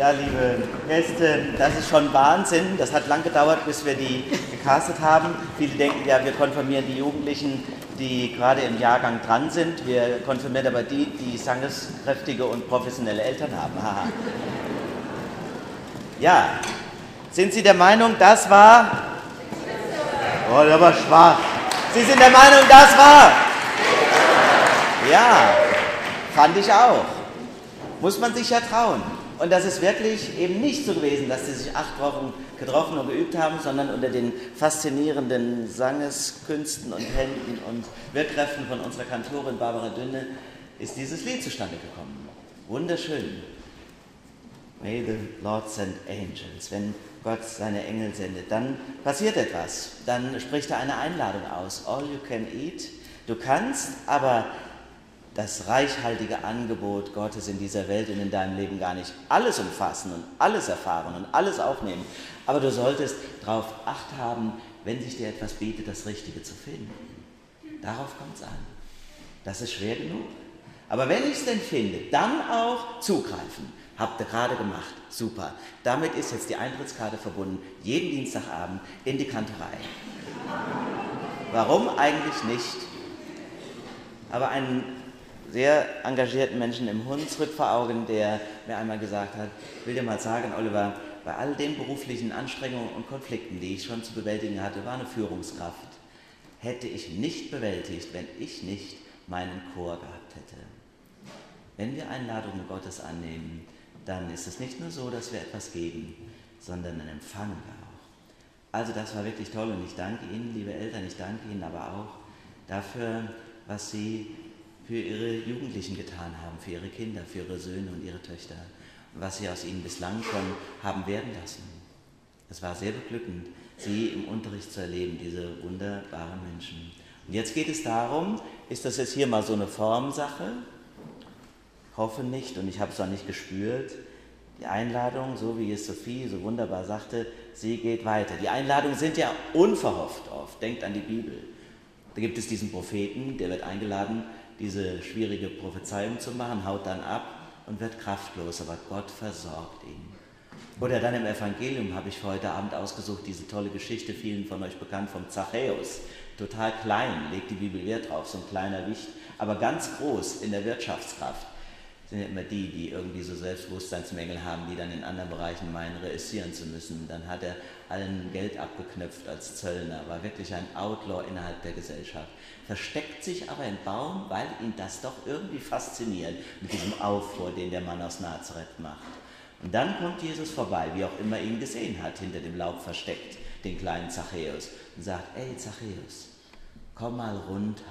Ja, liebe Gäste, das ist schon Wahnsinn. Das hat lang gedauert, bis wir die gecastet haben. Viele denken ja, wir konfirmieren die Jugendlichen, die gerade im Jahrgang dran sind. Wir konfirmieren aber die, die sangeskräftige und professionelle Eltern haben. ja, sind Sie der Meinung, das war... Oh, das war schwach. Sie sind der Meinung, das war... Ja, fand ich auch. Muss man sich ja trauen. Und das ist wirklich eben nicht so gewesen, dass sie sich acht Wochen getroffen und geübt haben, sondern unter den faszinierenden Sangeskünsten und Händen und Wirkkräften von unserer Kantorin Barbara Dünne ist dieses Lied zustande gekommen. Wunderschön. May the Lord send angels. Wenn Gott seine Engel sendet, dann passiert etwas. Dann spricht er eine Einladung aus. All you can eat. Du kannst, aber das reichhaltige Angebot Gottes in dieser Welt und in deinem Leben gar nicht alles umfassen und alles erfahren und alles aufnehmen. Aber du solltest darauf acht haben, wenn sich dir etwas bietet, das Richtige zu finden. Darauf kommt es an. Das ist schwer genug. Aber wenn ich es denn finde, dann auch zugreifen. Habt ihr gerade gemacht. Super. Damit ist jetzt die Eintrittskarte verbunden. Jeden Dienstagabend in die Kantorei. Warum eigentlich nicht? Aber einen sehr engagierten Menschen im Hunsrück vor Augen, der mir einmal gesagt hat, ich will dir mal sagen, Oliver, bei all den beruflichen Anstrengungen und Konflikten, die ich schon zu bewältigen hatte, war eine Führungskraft. Hätte ich nicht bewältigt, wenn ich nicht meinen Chor gehabt hätte. Wenn wir Einladungen Gottes annehmen, dann ist es nicht nur so, dass wir etwas geben, sondern dann empfangen wir auch. Also das war wirklich toll und ich danke Ihnen, liebe Eltern, ich danke Ihnen aber auch dafür, was Sie für ihre Jugendlichen getan haben, für ihre Kinder, für ihre Söhne und ihre Töchter, was sie aus ihnen bislang schon haben werden lassen. Es war sehr beglückend, sie im Unterricht zu erleben, diese wunderbaren Menschen. Und jetzt geht es darum, ist das jetzt hier mal so eine Formsache? Hoffe nicht und ich habe es auch nicht gespürt. Die Einladung, so wie es Sophie so wunderbar sagte, sie geht weiter. Die Einladungen sind ja unverhofft oft. Denkt an die Bibel. Da gibt es diesen Propheten, der wird eingeladen, diese schwierige Prophezeiung zu machen, haut dann ab und wird kraftlos, aber Gott versorgt ihn. Oder dann im Evangelium habe ich für heute Abend ausgesucht, diese tolle Geschichte, vielen von euch bekannt, vom Zachäus. Total klein, legt die Bibel Wert drauf, so ein kleiner Wicht, aber ganz groß in der Wirtschaftskraft sind ja immer die, die irgendwie so Selbstbewusstseinsmängel haben, die dann in anderen Bereichen meinen, reüssieren zu müssen. Dann hat er allen Geld abgeknüpft als Zöllner, war wirklich ein Outlaw innerhalb der Gesellschaft. Versteckt sich aber im Baum, weil ihn das doch irgendwie fasziniert, mit diesem Aufruhr, den der Mann aus Nazareth macht. Und dann kommt Jesus vorbei, wie auch immer ihn gesehen hat, hinter dem Laub versteckt, den kleinen Zachäus, und sagt, ey Zachäus, komm mal runter.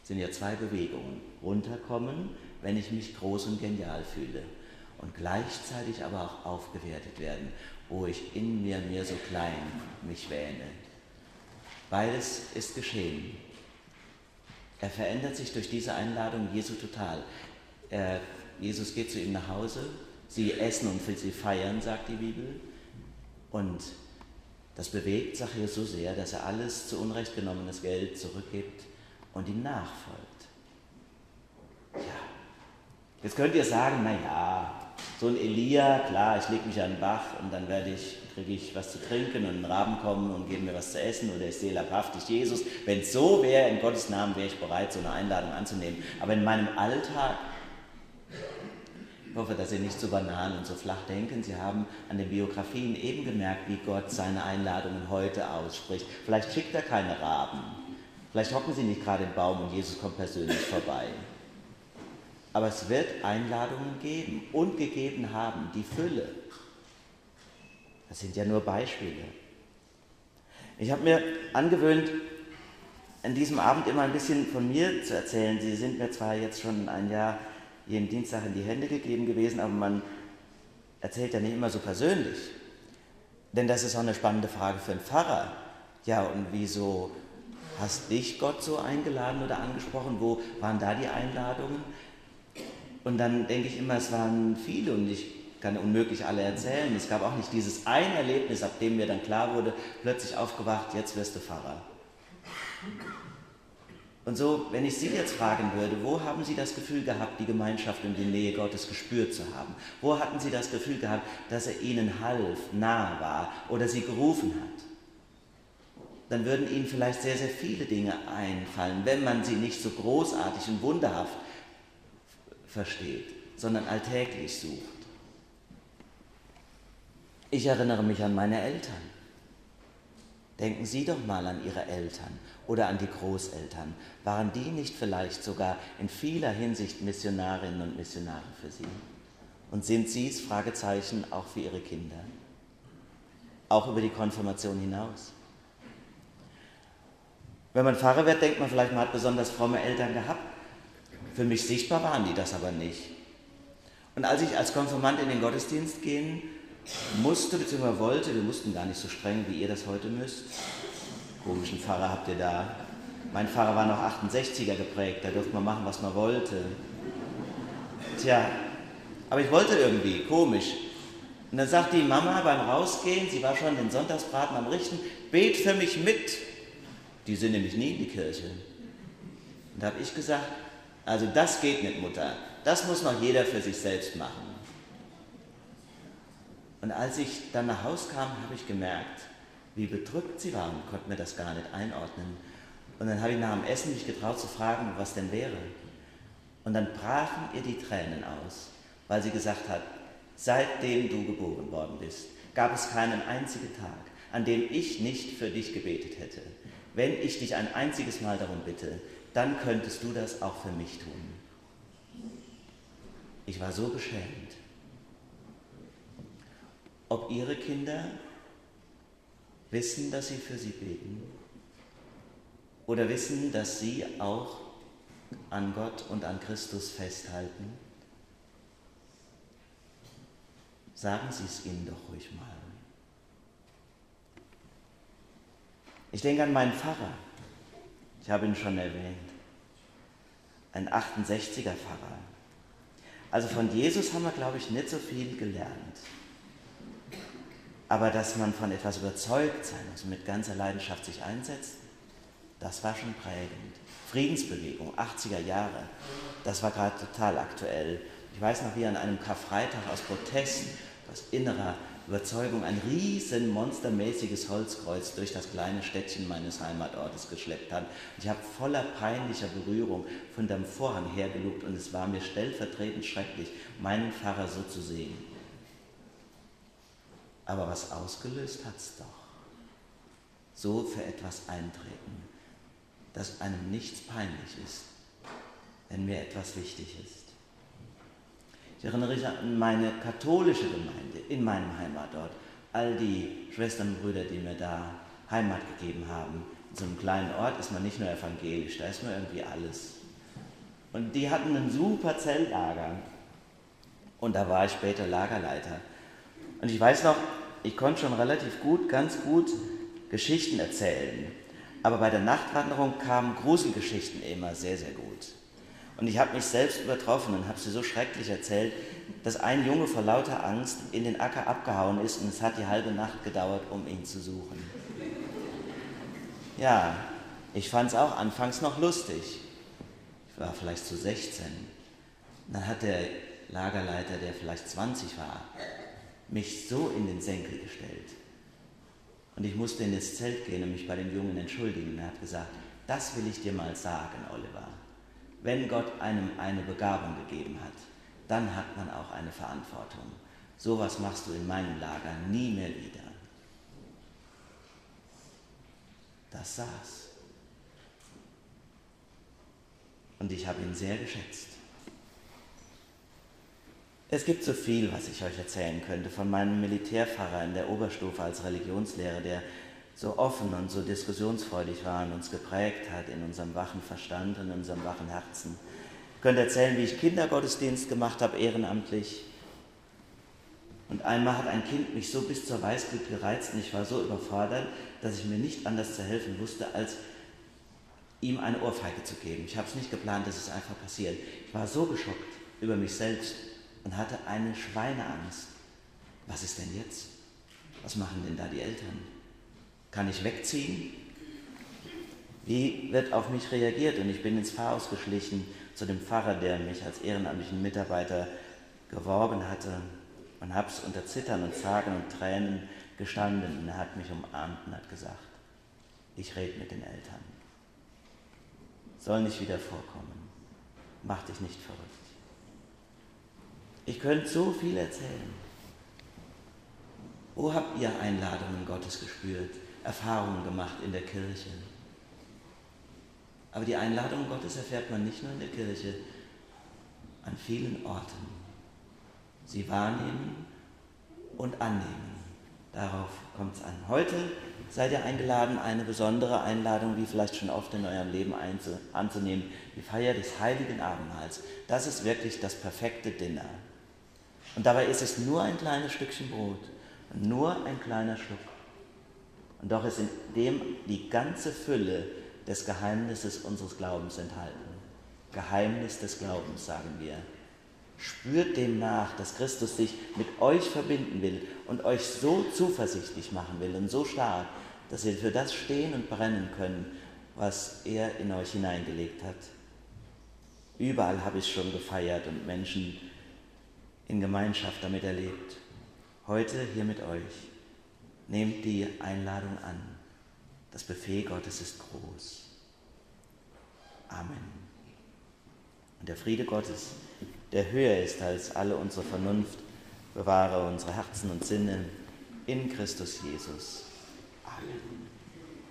Das sind ja zwei Bewegungen. Runterkommen wenn ich mich groß und genial fühle und gleichzeitig aber auch aufgewertet werden, wo ich in mir mir so klein mich wähne. Beides ist geschehen. Er verändert sich durch diese Einladung Jesu total. Er, Jesus geht zu ihm nach Hause, sie essen und sie feiern, sagt die Bibel. Und das bewegt Zachäus so sehr, dass er alles zu Unrecht genommenes Geld zurückgibt und ihm nachfolgt. Jetzt könnt ihr sagen, naja, so ein Elia, klar, ich lege mich an den Bach und dann werde ich, kriege ich was zu trinken und ein Raben kommen und geben mir was zu essen oder ich sehe leibhaftig Jesus. Wenn es so wäre, in Gottes Namen wäre ich bereit, so eine Einladung anzunehmen. Aber in meinem Alltag, ich hoffe, dass Sie nicht so banal und so flach denken. Sie haben an den Biografien eben gemerkt, wie Gott seine Einladungen heute ausspricht. Vielleicht schickt er keine Raben. Vielleicht hocken Sie nicht gerade im Baum und Jesus kommt persönlich vorbei. Aber es wird Einladungen geben und gegeben haben, die Fülle. Das sind ja nur Beispiele. Ich habe mir angewöhnt, an diesem Abend immer ein bisschen von mir zu erzählen. Sie sind mir zwar jetzt schon ein Jahr jeden Dienstag in die Hände gegeben gewesen, aber man erzählt ja nicht immer so persönlich. Denn das ist auch eine spannende Frage für einen Pfarrer. Ja, und wieso hast dich Gott so eingeladen oder angesprochen? Wo waren da die Einladungen? Und dann denke ich immer, es waren viele und ich kann unmöglich alle erzählen. Es gab auch nicht dieses ein Erlebnis, ab dem mir dann klar wurde, plötzlich aufgewacht, jetzt wirst du Pfarrer. Und so, wenn ich Sie jetzt fragen würde, wo haben Sie das Gefühl gehabt, die Gemeinschaft und die Nähe Gottes gespürt zu haben? Wo hatten Sie das Gefühl gehabt, dass er Ihnen half, nah war oder Sie gerufen hat? Dann würden Ihnen vielleicht sehr, sehr viele Dinge einfallen, wenn man sie nicht so großartig und wunderhaft versteht, sondern alltäglich sucht. Ich erinnere mich an meine Eltern. Denken Sie doch mal an Ihre Eltern oder an die Großeltern. Waren die nicht vielleicht sogar in vieler Hinsicht Missionarinnen und Missionare für Sie? Und sind Sie es, Fragezeichen, auch für Ihre Kinder? Auch über die Konfirmation hinaus? Wenn man Pfarrer wird, denkt man vielleicht, man hat besonders fromme Eltern gehabt. Für mich sichtbar waren die das aber nicht. Und als ich als Konfirmand in den Gottesdienst gehen musste bzw. wollte, wir mussten gar nicht so streng, wie ihr das heute müsst. Komischen Pfarrer habt ihr da. Mein Pfarrer war noch 68er geprägt, da durfte man machen, was man wollte. Tja, aber ich wollte irgendwie, komisch. Und dann sagt die Mama beim Rausgehen, sie war schon den Sonntagsbraten am Richten, bet für mich mit. Die sind nämlich nie in die Kirche. Und da habe ich gesagt, also das geht nicht, Mutter. Das muss noch jeder für sich selbst machen. Und als ich dann nach Hause kam, habe ich gemerkt, wie bedrückt sie war und konnte mir das gar nicht einordnen. Und dann habe ich nach dem Essen mich getraut zu fragen, was denn wäre. Und dann brachen ihr die Tränen aus, weil sie gesagt hat, seitdem du geboren worden bist, gab es keinen einzigen Tag, an dem ich nicht für dich gebetet hätte. Wenn ich dich ein einziges Mal darum bitte, dann könntest du das auch für mich tun. Ich war so beschämt ob ihre Kinder wissen, dass sie für sie beten oder wissen, dass sie auch an Gott und an Christus festhalten. Sagen Sie es ihnen doch ruhig mal. Ich denke an meinen Pfarrer. Ich habe ihn schon erwähnt. Ein 68er Pfarrer. Also von Jesus haben wir, glaube ich, nicht so viel gelernt. Aber dass man von etwas überzeugt sein muss und mit ganzer Leidenschaft sich einsetzt, das war schon prägend. Friedensbewegung, 80er Jahre, das war gerade total aktuell. Ich weiß noch, wie an einem Karfreitag aus Protest, aus innerer Überzeugung ein riesen monstermäßiges Holzkreuz durch das kleine Städtchen meines Heimatortes geschleppt hat. Ich habe voller peinlicher Berührung von dem Vorhang hergelugt und es war mir stellvertretend schrecklich, meinen Pfarrer so zu sehen. Aber was ausgelöst hat es doch. So für etwas eintreten, dass einem nichts peinlich ist, wenn mir etwas wichtig ist. Ich erinnere mich an meine katholische Gemeinde in meinem Heimatort. All die Schwestern und Brüder, die mir da Heimat gegeben haben. In so einem kleinen Ort ist man nicht nur evangelisch, da ist man irgendwie alles. Und die hatten ein super Zelllager. Und da war ich später Lagerleiter. Und ich weiß noch, ich konnte schon relativ gut, ganz gut Geschichten erzählen. Aber bei der Nachtwanderung kamen Gruselgeschichten immer sehr, sehr gut. Und ich habe mich selbst übertroffen und habe sie so schrecklich erzählt, dass ein Junge vor lauter Angst in den Acker abgehauen ist und es hat die halbe Nacht gedauert, um ihn zu suchen. Ja, ich fand es auch anfangs noch lustig. Ich war vielleicht zu 16. dann hat der Lagerleiter, der vielleicht 20 war, mich so in den Senkel gestellt. Und ich musste in das Zelt gehen und mich bei dem Jungen entschuldigen. Er hat gesagt, das will ich dir mal sagen, Oliver. Wenn Gott einem eine Begabung gegeben hat, dann hat man auch eine Verantwortung. Sowas machst du in meinem Lager nie mehr wieder. Das saß. Und ich habe ihn sehr geschätzt. Es gibt so viel, was ich euch erzählen könnte von meinem Militärpfarrer in der Oberstufe als Religionslehrer, der so offen und so diskussionsfreudig war und uns geprägt hat in unserem wachen Verstand und in unserem wachen Herzen. Ich könnte erzählen, wie ich Kindergottesdienst gemacht habe, ehrenamtlich. Und einmal hat ein Kind mich so bis zur Weißglut gereizt und ich war so überfordert, dass ich mir nicht anders zu helfen wusste, als ihm eine Ohrfeige zu geben. Ich habe es nicht geplant, dass es einfach passiert. Ich war so geschockt über mich selbst und hatte eine Schweineangst. Was ist denn jetzt? Was machen denn da die Eltern? Kann ich wegziehen? Wie wird auf mich reagiert? Und ich bin ins Pfarrhaus geschlichen zu dem Pfarrer, der mich als ehrenamtlichen Mitarbeiter geworben hatte und habe es unter Zittern und Zagen und Tränen gestanden und er hat mich umarmt und hat gesagt, ich rede mit den Eltern. Soll nicht wieder vorkommen. Mach dich nicht verrückt. Ich könnte so viel erzählen. Wo habt ihr Einladungen Gottes gespürt, Erfahrungen gemacht in der Kirche? Aber die Einladung Gottes erfährt man nicht nur in der Kirche, an vielen Orten. Sie wahrnehmen und annehmen. Darauf kommt es an. Heute seid ihr eingeladen, eine besondere Einladung, wie vielleicht schon oft in eurem Leben anzunehmen, die Feier des heiligen Abendmahls. Das ist wirklich das perfekte Dinner. Und dabei ist es nur ein kleines Stückchen Brot und nur ein kleiner Schluck. Und doch ist in dem die ganze Fülle des Geheimnisses unseres Glaubens enthalten. Geheimnis des Glaubens, sagen wir. Spürt dem nach, dass Christus sich mit euch verbinden will und euch so zuversichtlich machen will und so stark, dass ihr für das stehen und brennen könnt, was er in euch hineingelegt hat. Überall habe ich es schon gefeiert und Menschen in Gemeinschaft damit erlebt. Heute hier mit euch. Nehmt die Einladung an. Das Befehl Gottes ist groß. Amen. Und der Friede Gottes, der höher ist als alle unsere Vernunft, bewahre unsere Herzen und Sinne in Christus Jesus. Amen.